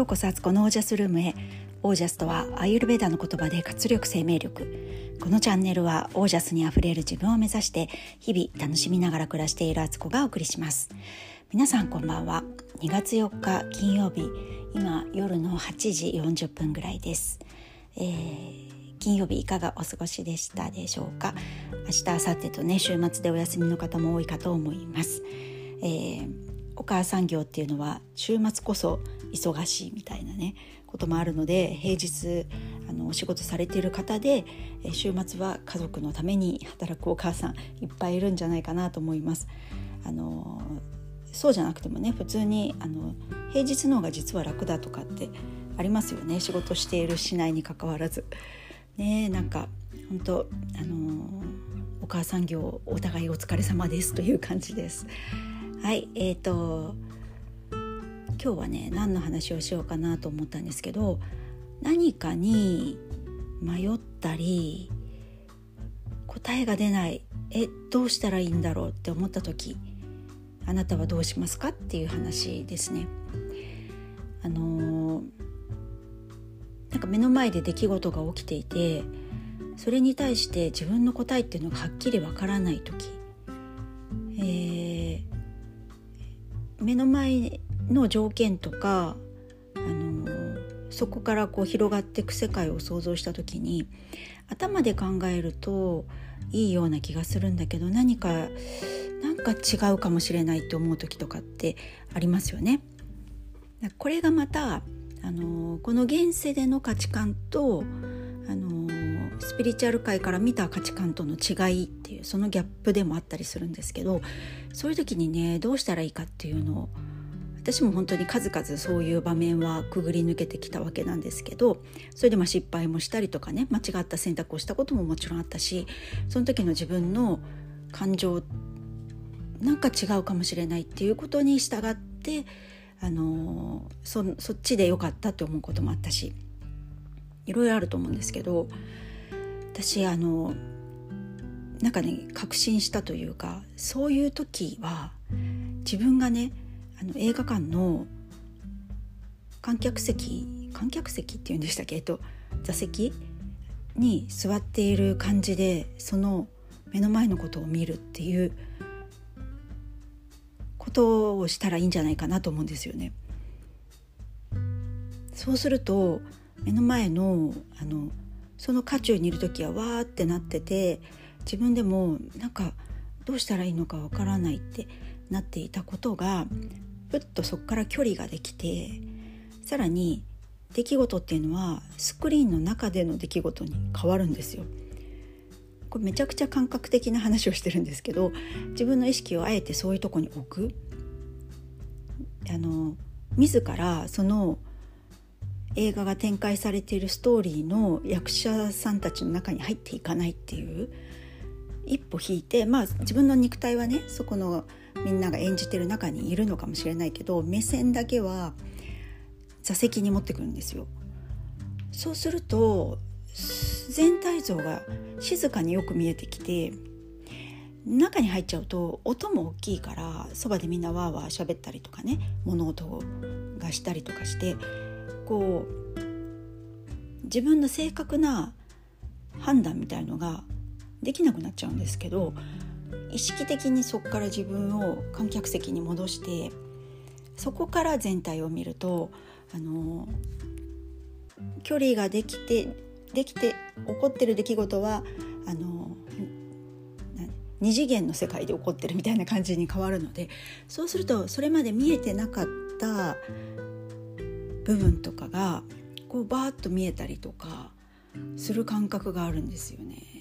ようこそアツコのオージャスルームへ。オージャスとはアユルベーダの言葉で活力生命力。このチャンネルはオージャスにあふれる自分を目指して日々楽しみながら暮らしているアツコがお送りします。皆さんこんばんは。2月4日金曜日。今夜の8時40分ぐらいです、えー金曜日いかがお過ごしでしたでしょうか。明日明後日とね週末でお休みの方も多いかと思います、えーお母さん業っていうのは週末こそ忙しいみたいなねこともあるので平日あのお仕事されている方で週末は家族のために働くお母さんいっぱいいるんじゃないかなと思います。あのそうじゃなくてもね普通にあの平日の方が実は楽だとかってありますよね仕事しているしないにかかわらず。ねなんか本当あのお母さん業お互いお疲れ様ですという感じです。はいえーと今日はね何の話をしようかなと思ったんですけど何かに迷ったり答えが出ないえどうしたらいいんだろうって思った時あなたはどうしますかっていう話ですね。あのー、なんか目の前で出来事が起きていてそれに対して自分の答えっていうのがはっきりわからない時、えー、目の前の条件とかあのそこからこう広がっていく世界を想像した時に頭で考えるといいような気がするんだけど何かなんか違うかもしれないって思う時とかってありますよね。これがまたあのこの現世での価値観とあのスピリチュアル界から見た価値観との違いっていうそのギャップでもあったりするんですけどそういう時にねどうしたらいいかっていうのを私も本当に数々そういう場面はくぐり抜けてきたわけなんですけどそれでまあ失敗もしたりとかね間違った選択をしたことももちろんあったしその時の自分の感情なんか違うかもしれないっていうことに従ってあのそそっちで良かったって思うこともあったしいろいろあると思うんですけど私あのなんかね確信したというかそういう時は自分がねあの映画館の観客席観客席っていうんでしたっけ、えっと、座席に座っている感じでその目の前のことを見るっていうことをしたらいいんじゃないかなと思うんですよね。そうすると目の前のあのその渦中にいる時はわーってなってて自分でもなんかどうしたらいいのかわからないってなっていたことがふっとそこから距離ができてさらに出来事っていうのはスクリーンの中での出来事に変わるんですよ。これめちゃくちゃ感覚的な話をしてるんですけど自分の意識をあえてそういうとこに置くあの自らその映画が展開されているストーリーの役者さんたちの中に入っていかないっていう一歩引いてまあ自分の肉体はねそこのみんなが演じてる中にいるのかもしれないけど目線だけは座席に持ってくるんですよ。そうすると全体像が静かによく見えてきて中に入っちゃうと音も大きいからそばでみんなわーわー喋ったりとかね物音がしたりとかしてこう自分の正確な判断みたいのができなくなっちゃうんですけど意識的にそこから自分を観客席に戻してそこから全体を見るとあの距離ができてできて起こってる出来事はあの二次元の世界で起こってるみたいな感じに変わるのでそうするとそれまで見えてなかった部分とかがこうバーッと見えたりとかする感覚があるんですよね。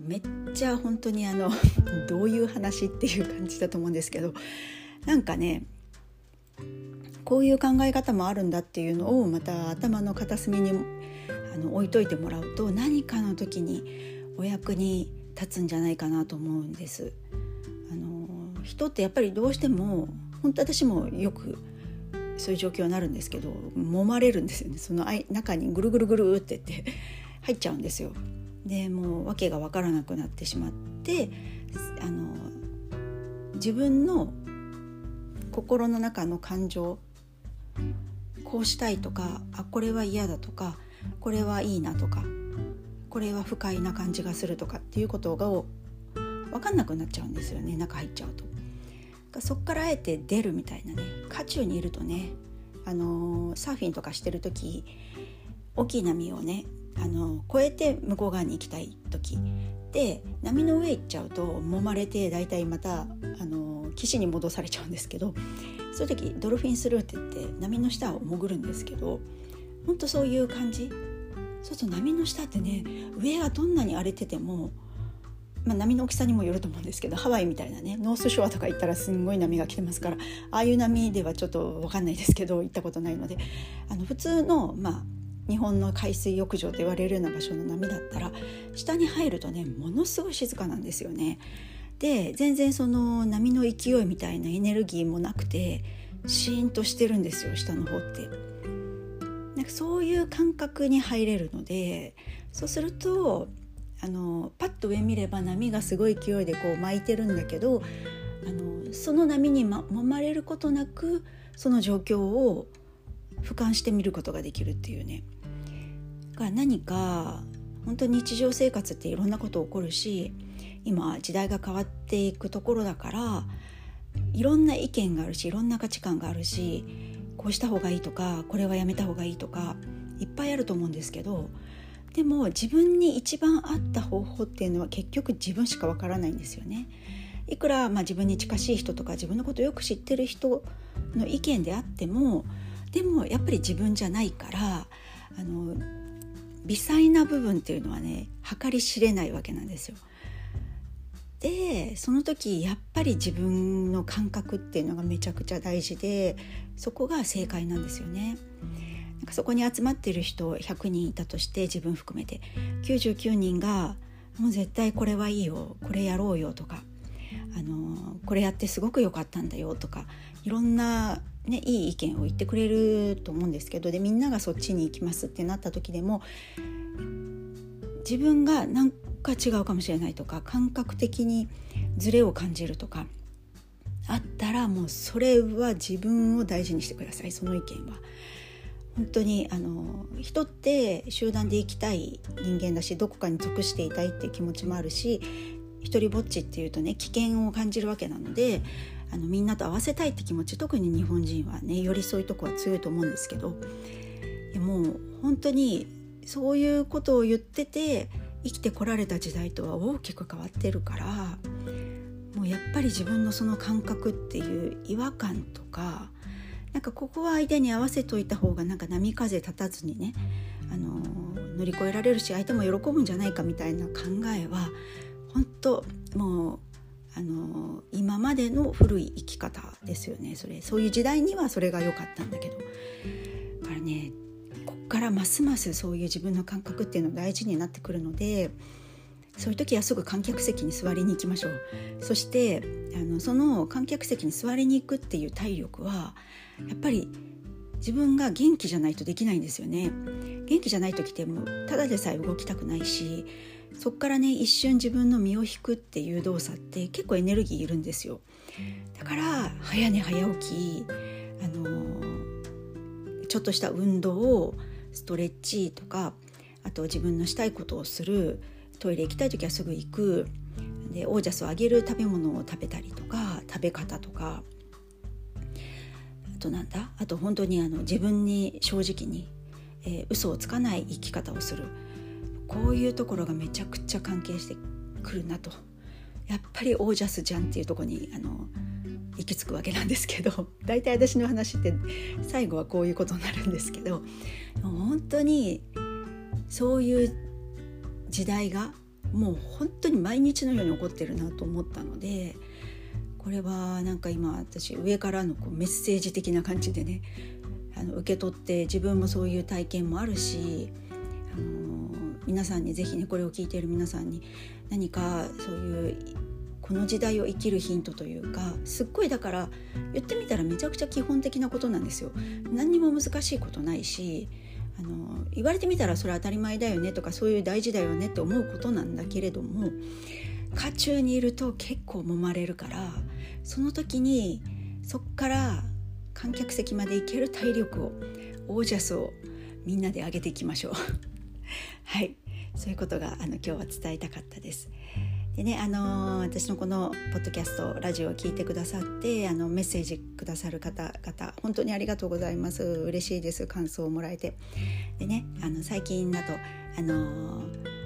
めっちゃ本当にあの どういう話っていう感じだと思うんですけどなんかねこういう考え方もあるんだっていうのをまた頭の片隅にあの置いといてもらうと何かの時にお役に立つんじゃないかなと思うんです。あの人ってやっぱりどうしても本当私もよくそういう状況になるんですけど揉まれるんですよねその中にぐるぐるぐるってって入っちゃうんですよ。でもう訳が分からなくなってしまってあの自分の心の中の感情こうしたいとかあこれは嫌だとかこれはいいなとかこれは不快な感じがするとかっていうことが分かんなくなっちゃうんですよね中入っちゃうと。そっからあえて出るみたいなね渦中にいるとねあのサーフィンとかしてる時大きい波をねあの越えて向こう側に行きたい時で波の上行っちゃうと揉まれて大体またあの岸に戻されちゃうんですけどそういう時ドルフィンスルーって言って波の下を潜るんですけどほんとそういう感じ。そうすると波の下ってね上がどんなに荒れてても、まあ、波の大きさにもよると思うんですけどハワイみたいなねノースショアとか行ったらすんごい波が来てますからああいう波ではちょっと分かんないですけど行ったことないのであの普通のまあ日本の海水浴場と言われるような場所の波だったら下に入るとねものすごい静かなんですよね。で全然その波の勢いみたいなエネルギーもなくてシーンとしてるんですよ下の方って。なんかそういう感覚に入れるのでそうするとあのパッと上見れば波がすごい勢いでこう巻いてるんだけどあのその波に、ま、揉まれることなくその状況を俯瞰してみることができるっていうねが何か本当に日常生活っていろんなこと起こるし今時代が変わっていくところだからいろんな意見があるしいろんな価値観があるしこうした方がいいとかこれはやめた方がいいとかいっぱいあると思うんですけどでも自分に一番合った方法っていうのは結局自分しかわからないんですよね。いくらまあ自分に近しい人とか自分のことをよく知ってる人の意見であってもでもやっぱり自分じゃないからあの微細な部分っていうのはね計り知れないわけなんですよ。でその時やっぱり自分の感覚っていうのがめちゃくちゃ大事でそこが正解なんですよね。なんかそこに集まってる人100人いたとして自分含めて99人が「もう絶対これはいいよこれやろうよ」とかあの「これやってすごく良かったんだよ」とかいろんな、ね、いい意見を言ってくれると思うんですけどでみんながそっちに行きますってなった時でも自分がなんか違うかもしれないとか感覚的にズレを感じるとかあったらもうそれは自分を大事にしてくださいその意見は。本当にあの人って集団で生きたい人間だしどこかに属していたいっていう気持ちもあるし一人ぼっちっていうとね危険を感じるわけなのであのみんなと合わせたいって気持ち特に日本人はねよりそういとこは強いと思うんですけどいやもう本当にそういうことを言ってて生きてこられた時代とは大きく変わってるからもうやっぱり自分のその感覚っていう違和感とかなんかここは相手に合わせといた方がなんか波風立たずにねあの乗り越えられるし相手も喜ぶんじゃないかみたいな考えは本当もうあの今までの古い生き方ですよね。それそういう時代にはそれが良かったんだけど。だからねこっからますますそういう自分の感覚っていうの大事になってくるのでそういう時はすぐ観客席に座りに行きましょう。そしてあのその観客席に座りに行くっていう体力はやっぱり自分が元気じゃないとできないんですよね。元気じゃない時ってもただでさえ動きたくないしそっからね一瞬自分の身を引くっていう動作って結構エネルギーいるんですよ。だから早寝早起きあのちょっとした運動ストレッチとかあと自分のしたいことをするトイレ行きたい時はすぐ行くでオージャスをあげる食べ物を食べたりとか食べ方とかあとなんだあと本当にあの自分に正直に、えー、嘘をつかない生き方をする。こういうところがめちゃくちゃ関係してくるなと。やっぱりオージャスじゃんっていうとこにあの行き着くわけなんですけど。大体私の話って最後はこういうことになるんですけど。本当にそういう時代がもう本当に毎日のように起こってるなと思ったのでこれはなんか今私上からのこうメッセージ的な感じでねあの受け取って自分もそういう体験もあるし、あの皆さんに是非ねこれを聞いている皆さんに何かそういうこの時代を生きるヒントというかすっごいだから言ってみたらめちゃくちゃ基本的なことなんですよ。何にも難しいことないしあの言われてみたらそれ当たり前だよねとかそういう大事だよねって思うことなんだけれども渦中にいると結構揉まれるからその時にそっから観客席まで行ける体力をオージャスをみんなで上げていきましょう はい。そういうことがあの今日は伝えたかったです。でねあのー、私のこのポッドキャストラジオを聞いてくださってあのメッセージくださる方々本当にありがとうございます。嬉しいです。感想をもらえて。でねあの最近だとあのー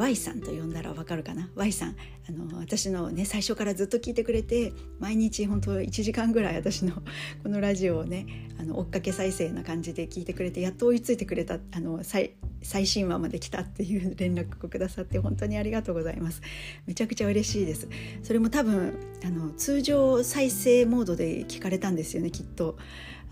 Y さんと呼んだらわかるかな？Y さんあの私のね最初からずっと聞いてくれて毎日本当1時間ぐらい私の このラジオをねあの追っかけ再生な感じで聞いてくれてやっと追いついてくれたあの最最新話まで来たっていう連絡をくださって本当にありがとうございます。めちゃくちゃ嬉しいです。それも多分あの通常再生モードで聞かれたんですよねきっと。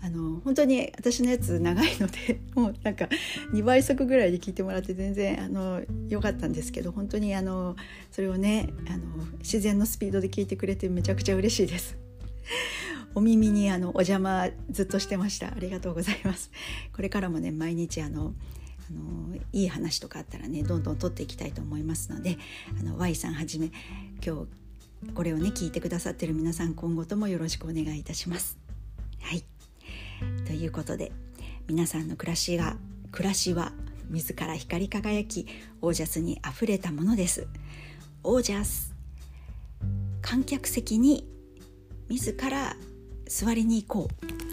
あの本当に私のやつ長いので もうなんか2倍速ぐらいで聞いてもらって全然あの良かったんですけど本当にあのそれをねあの自然のスピードで聞いてくれてめちゃくちゃ嬉しいです。お耳にあのお邪魔ずっとしてました。ありがとうございます。これからもね毎日あのあのいい話とかあったらねどんどん取っていきたいと思いますのであの Y さんはじめ今日これをね聞いてくださってる皆さん今後ともよろしくお願いいたします。はい。いうことで皆さんの暮らしが暮らしは自ら光り輝きオージャスにあふれたものです。オージャス観客席に自ら座りに行こう。